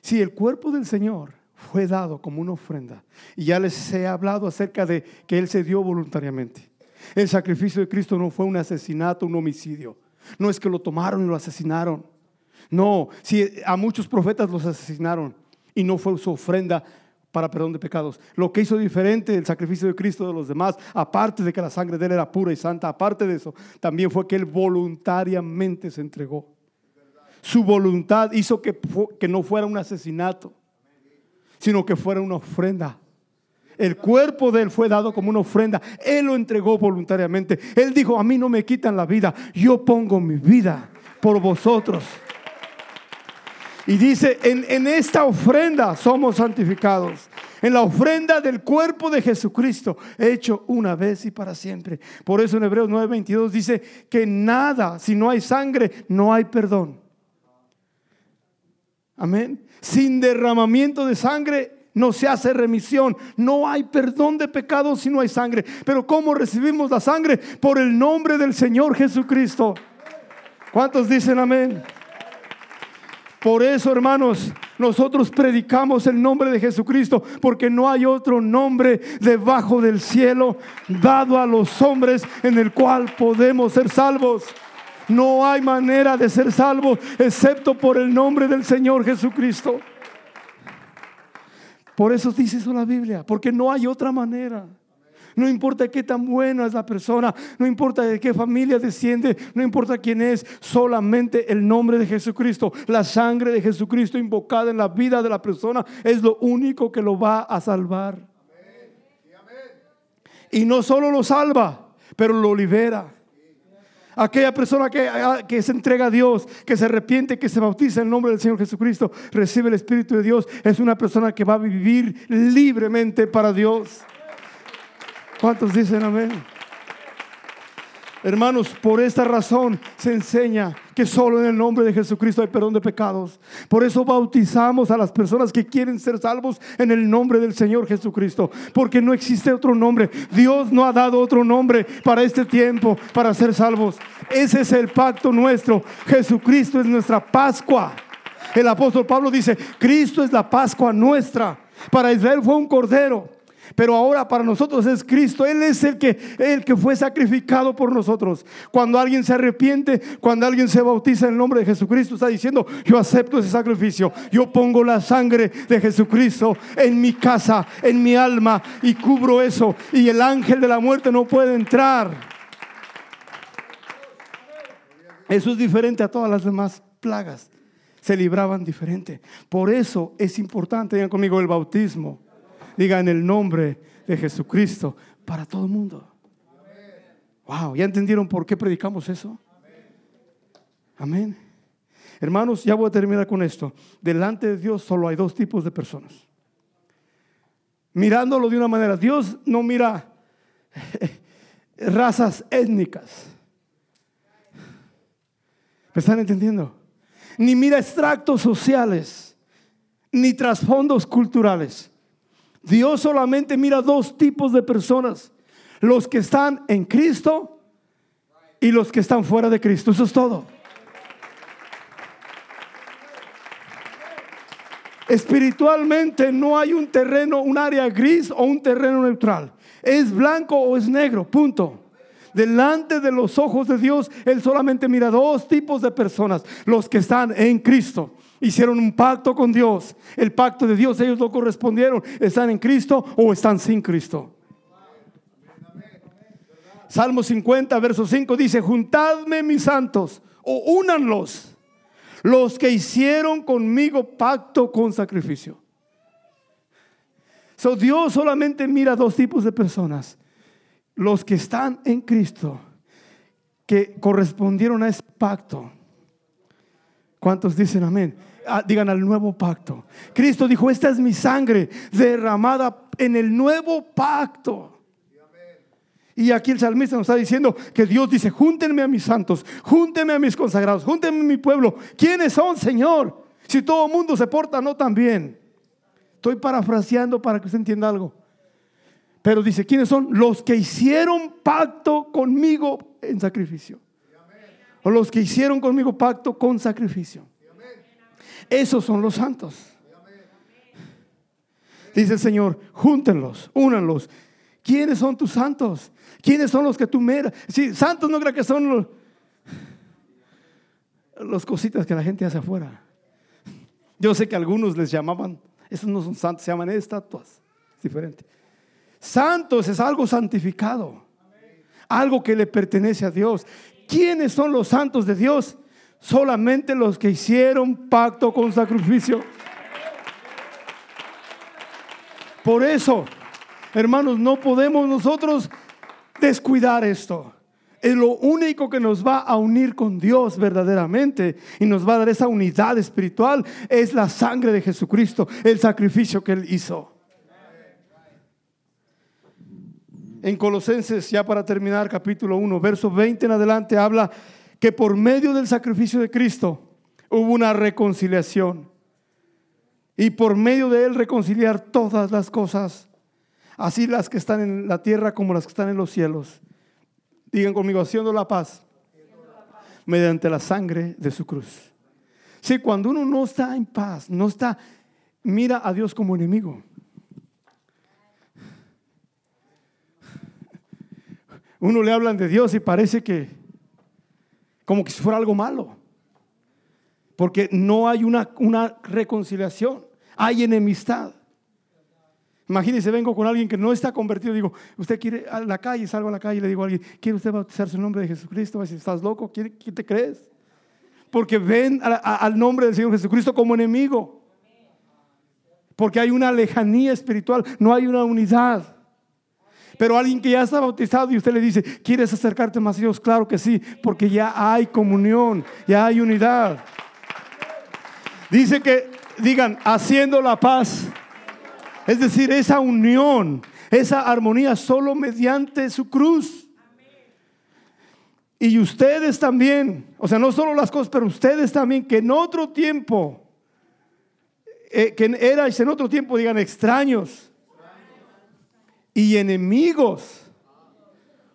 Si el cuerpo del Señor fue dado como una ofrenda, y ya les he hablado acerca de que Él se dio voluntariamente. El sacrificio de Cristo no fue un asesinato, un homicidio. No es que lo tomaron y lo asesinaron. No, si a muchos profetas los asesinaron, y no fue su ofrenda para perdón de pecados. Lo que hizo diferente el sacrificio de Cristo de los demás, aparte de que la sangre de él era pura y santa, aparte de eso, también fue que él voluntariamente se entregó. Su voluntad hizo que, que no fuera un asesinato, sino que fuera una ofrenda. El cuerpo de él fue dado como una ofrenda. Él lo entregó voluntariamente. Él dijo, a mí no me quitan la vida, yo pongo mi vida por vosotros. Y dice, en, esta ofrenda somos santificados. En la ofrenda del cuerpo de Jesucristo, hecho una vez y para siempre. Por eso en Hebreos 9:22 dice que nada, si no hay sangre, no hay perdón. Amén. Sin derramamiento de sangre no se hace remisión. No hay perdón de pecados si no hay sangre. Pero ¿cómo recibimos la sangre? Por el nombre del Señor Jesucristo. ¿Cuántos dicen amén? Por eso, hermanos, Nosotros predicamos el nombre de Jesucristo porque no hay otro nombre debajo del cielo dado a los hombres en el cual podemos ser salvos. No hay manera de ser salvos excepto por el nombre del Señor Jesucristo. Por eso dice eso la Biblia, porque no hay otra manera. No importa qué tan buena es la persona, no importa de qué familia desciende, no importa quién es, solamente el nombre de Jesucristo, la sangre de Jesucristo invocada en la vida de la persona es lo único que lo va a salvar. Y no solo lo salva, pero lo libera. Aquella persona que, ah, se entrega a Dios, que se arrepiente, que se bautiza en el nombre del Señor Jesucristo, recibe el Espíritu de Dios, es una persona que va a vivir libremente para Dios. ¿Cuántos dicen amén? Hermanos, por esta razón se enseña que solo en el nombre de Jesucristo hay perdón de pecados. Por eso bautizamos a las personas que quieren ser salvos en el nombre del Señor Jesucristo. Porque no existe otro nombre. Dios no ha dado otro nombre para este tiempo, para ser salvos. Ese es el pacto nuestro. Jesucristo es nuestra Pascua. El apóstol Pablo dice, Cristo es la Pascua nuestra. Para Israel fue un cordero. Pero ahora para nosotros es Cristo. Él es el que, el que fue sacrificado por nosotros. Cuando alguien se arrepiente, cuando alguien se bautiza en el nombre de Jesucristo, está diciendo, yo acepto ese sacrificio. Yo pongo la sangre de Jesucristo en mi casa, en mi alma y cubro eso. Y el ángel de la muerte no puede entrar. Eso es diferente a todas las demás plagas. Se libraban diferente. Por eso es importante, digan conmigo, el bautismo. Diga en el nombre de Jesucristo para todo el mundo. Wow, ¿ya entendieron por qué predicamos eso? Amén. Hermanos, ya voy a terminar con esto. Delante de Dios solo hay dos tipos de personas. Mirándolo de una manera, Dios no mira razas étnicas. ¿Me están entendiendo? Ni mira extractos sociales, ni trasfondos culturales. Dios solamente mira dos tipos de personas. Los que están en Cristo y los que están fuera de Cristo. Eso es todo. Espiritualmente no hay un terreno, un área gris o un terreno neutral. Es blanco o es negro, punto. Delante de los ojos de Dios, Él solamente mira dos tipos de personas. Los que están en Cristo hicieron un pacto con Dios. El pacto de Dios, ellos lo correspondieron. ¿Están en Cristo o están sin Cristo? Salmo 50, verso 5 dice, juntadme mis santos o únanlos, los que hicieron conmigo pacto con sacrificio. So, Dios solamente mira dos tipos de personas. Los que están en Cristo, que correspondieron a ese pacto. ¿Cuántos dicen amén? Ah, digan al nuevo pacto. Cristo dijo, esta es mi sangre derramada en el nuevo pacto. Y aquí el salmista nos está diciendo que Dios dice, júntenme a mis santos, júntenme a mis consagrados, júntenme a mi pueblo. ¿Quiénes son, Señor? Si todo el mundo se porta no tan bien. Estoy parafraseando para que usted entienda algo. Pero dice, ¿quiénes son? Los que hicieron pacto conmigo en sacrificio. O los que hicieron conmigo pacto con sacrificio. Esos son los santos. Dice el Señor, júntenlos, únanlos. ¿Quiénes son tus santos? ¿Quiénes son los que tú miras? Si santos no creo que son los, los cositas que la gente hace afuera. Yo sé que algunos les llamaban, esos no son santos, se llaman estatuas. Es diferente. Santos es algo santificado, algo que le pertenece a Dios. ¿Quiénes son los santos de Dios? Solamente los que hicieron pacto con sacrificio. Por eso, hermanos, no podemos nosotros descuidar esto. Es lo único que nos va a unir con Dios verdaderamente y nos va a dar esa unidad espiritual. Es la sangre de Jesucristo, el sacrificio que Él hizo. En Colosenses, ya para terminar, capítulo 1, verso 20 en adelante, habla que por medio del sacrificio de Cristo hubo una reconciliación. Y por medio de él reconciliar todas las cosas, así las que están en la tierra como las que están en los cielos. Digan conmigo, haciendo la paz mediante la sangre de su cruz. Sí, cuando uno no está en paz, no está, mira a Dios como enemigo. Uno le hablan de Dios y parece que como que si fuera algo malo. Porque no hay una, una reconciliación, hay enemistad. Imagínese, vengo con alguien que no está convertido. Digo, usted quiere a la calle, salgo a la calle y le digo a alguien, ¿quiere usted bautizarse en nombre de Jesucristo? Va a decir, ¿estás loco? ¿Quién, te crees? Porque ven al nombre del Señor Jesucristo como enemigo. Porque hay una lejanía espiritual, no hay una unidad. Pero alguien que ya está bautizado y usted le dice, ¿quieres acercarte más a Dios? Claro que sí, porque ya hay comunión, ya hay unidad. Dice que digan, haciendo la paz es decir, esa unión, esa armonía solo mediante su cruz. Y ustedes también, o sea, no solo las cosas, pero ustedes también, que en otro tiempo, eh, que erais en otro tiempo, digan extraños y enemigos.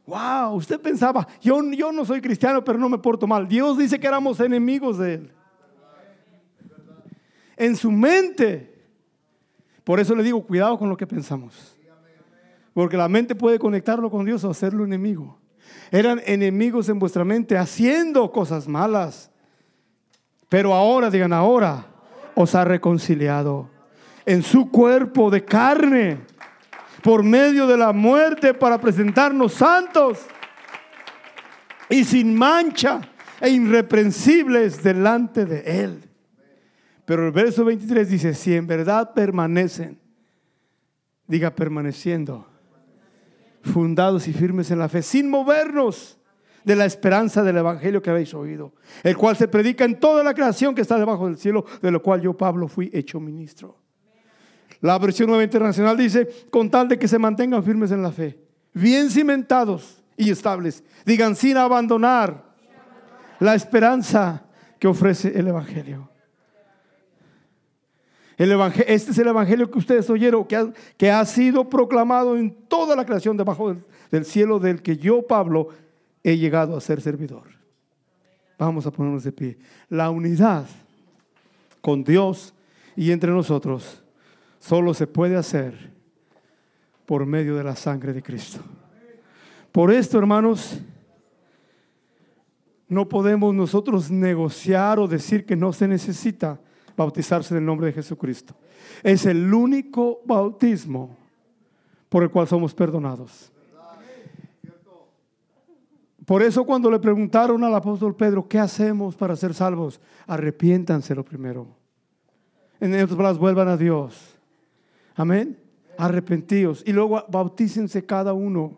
Wow, usted pensaba, yo, yo no soy cristiano, pero no me porto mal. Dios dice que éramos enemigos de Él. En su mente, por eso le digo, cuidado con lo que pensamos. Porque la mente puede conectarlo con Dios o hacerlo enemigo. Eran enemigos en vuestra mente haciendo cosas malas. Pero ahora, digan ahora, os ha reconciliado en su cuerpo de carne por medio de la muerte para presentarnos santos y sin mancha e irreprensibles delante de Él. Pero el verso 23 dice, si en verdad permanecen, diga permaneciendo, fundados y firmes en la fe, sin movernos de la esperanza del Evangelio que habéis oído, el cual se predica en toda la creación que está debajo del cielo, de lo cual yo, Pablo, fui hecho ministro. La versión nueva internacional dice, con tal de que se mantengan firmes en la fe, bien cimentados y estables, digan sin abandonar la esperanza que ofrece el Evangelio este es el evangelio que ustedes oyeron, que ha, que ha sido proclamado en toda la creación debajo del, del, cielo, del que yo, Pablo, he llegado a ser servidor. Vamos a ponernos de pie. La unidad con Dios y entre nosotros solo se puede hacer por medio de la sangre de Cristo. Por esto, hermanos, no podemos nosotros negociar o decir que no se necesita bautizarse en el nombre de Jesucristo. Es el único bautismo por el cual somos perdonados. Por eso cuando le preguntaron al apóstol Pedro, ¿qué hacemos para ser salvos? Arrepiéntanse lo primero. En otras palabras, vuelvan a Dios. Amén. Arrepentíos. Y luego bautícense cada uno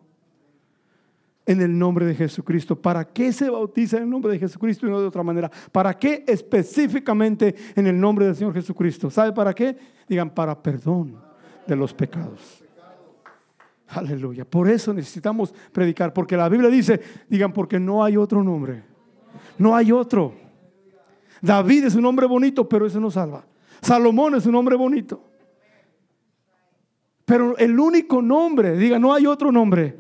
en el nombre de Jesucristo. ¿Para qué se bautiza en el nombre de Jesucristo y no de otra manera? ¿Para qué específicamente en el nombre del Señor Jesucristo? ¿Sabe para qué? Digan, para perdón de los pecados. Aleluya. Por eso necesitamos predicar, porque la Biblia dice, digan, porque no hay otro nombre. No hay otro. David es un hombre bonito, pero eso no salva. Salomón es un hombre bonito. Pero el único nombre, diga, no hay otro nombre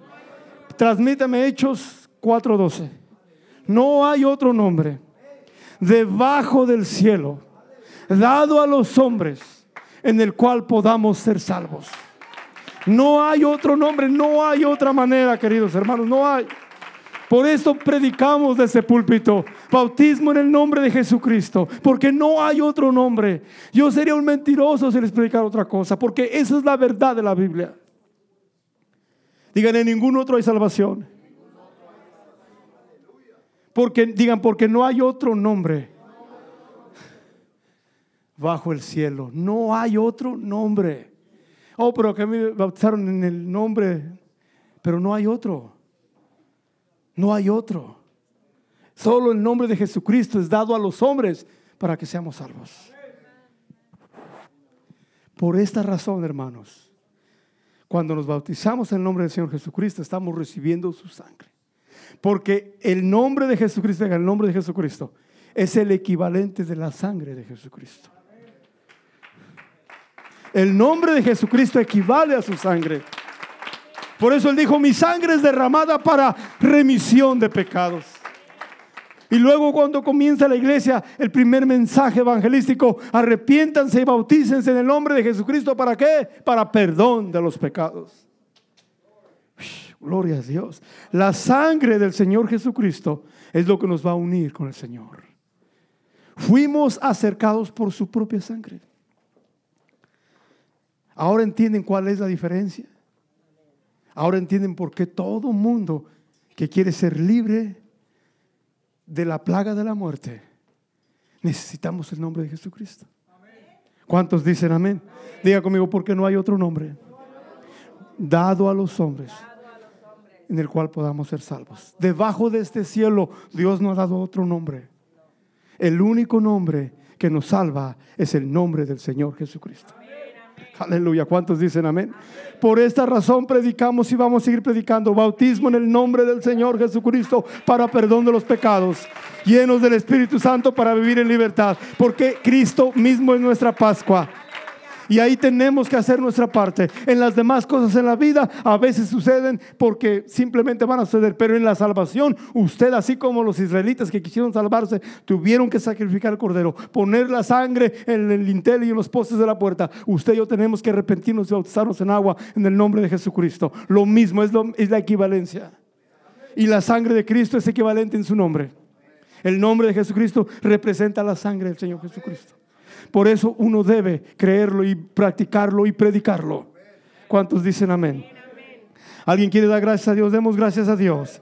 Transmítame Hechos 4:12. No hay otro nombre debajo del cielo dado a los hombres en el cual podamos ser salvos. No hay otro nombre, no hay otra manera, queridos hermanos, no hay. Por eso predicamos de ese púlpito, bautismo en el nombre de Jesucristo, porque no hay otro nombre. Yo sería un mentiroso si les predicara otra cosa, porque esa es la verdad de la Biblia. Digan, en ningún otro hay salvación. Porque, digan, porque no hay otro nombre bajo el cielo. No hay otro nombre. Oh, pero que me bautizaron en el nombre, pero no hay otro. No hay otro. Solo el nombre de Jesucristo es dado a los hombres para que seamos salvos. Por esta razón, hermanos cuando nos bautizamos en el nombre del Señor Jesucristo, estamos recibiendo su sangre. Porque el nombre de Jesucristo, el nombre de Jesucristo, es el equivalente de la sangre de Jesucristo. El nombre de Jesucristo equivale a su sangre. Por eso él dijo, mi sangre es derramada para remisión de pecados. Y luego cuando comienza la iglesia, el primer mensaje evangelístico, arrepiéntanse y bautícense en el nombre de Jesucristo. ¿Para qué? Para perdón de los pecados. Gloria a Dios. La sangre del Señor Jesucristo es lo que nos va a unir con el Señor. Fuimos acercados por su propia sangre. Ahora entienden cuál es la diferencia. Ahora entienden por qué todo mundo que quiere ser libre de la plaga de la muerte, necesitamos el nombre de Jesucristo. ¿Cuántos dicen amén? Diga conmigo, porque no hay otro nombre dado a los hombres en el cual podamos ser salvos. Debajo de este cielo Dios nos ha dado otro nombre. El único nombre que nos salva es el nombre del Señor Jesucristo. Aleluya. ¿Cuántos dicen amén? Por esta razón predicamos y vamos a seguir predicando bautismo en el nombre del Señor Jesucristo para perdón de los pecados, llenos del Espíritu Santo para vivir en libertad, porque Cristo mismo es nuestra Pascua. Y ahí tenemos que hacer nuestra parte. En las demás cosas en la vida a veces suceden porque simplemente van a suceder. Pero en la salvación, usted, así como los israelitas que quisieron salvarse, tuvieron que sacrificar el cordero, poner la sangre en el lintel y en los postes de la puerta. Usted y yo tenemos que arrepentirnos y bautizarnos en agua en el nombre de Jesucristo. Lo mismo es, es la equivalencia. Y la sangre de Cristo es equivalente en su nombre. El nombre de Jesucristo representa la sangre del Señor Jesucristo. Por eso uno debe creerlo y practicarlo y predicarlo. ¿Cuántos dicen amén? ¿Alguien quiere dar gracias a Dios? Demos gracias a Dios.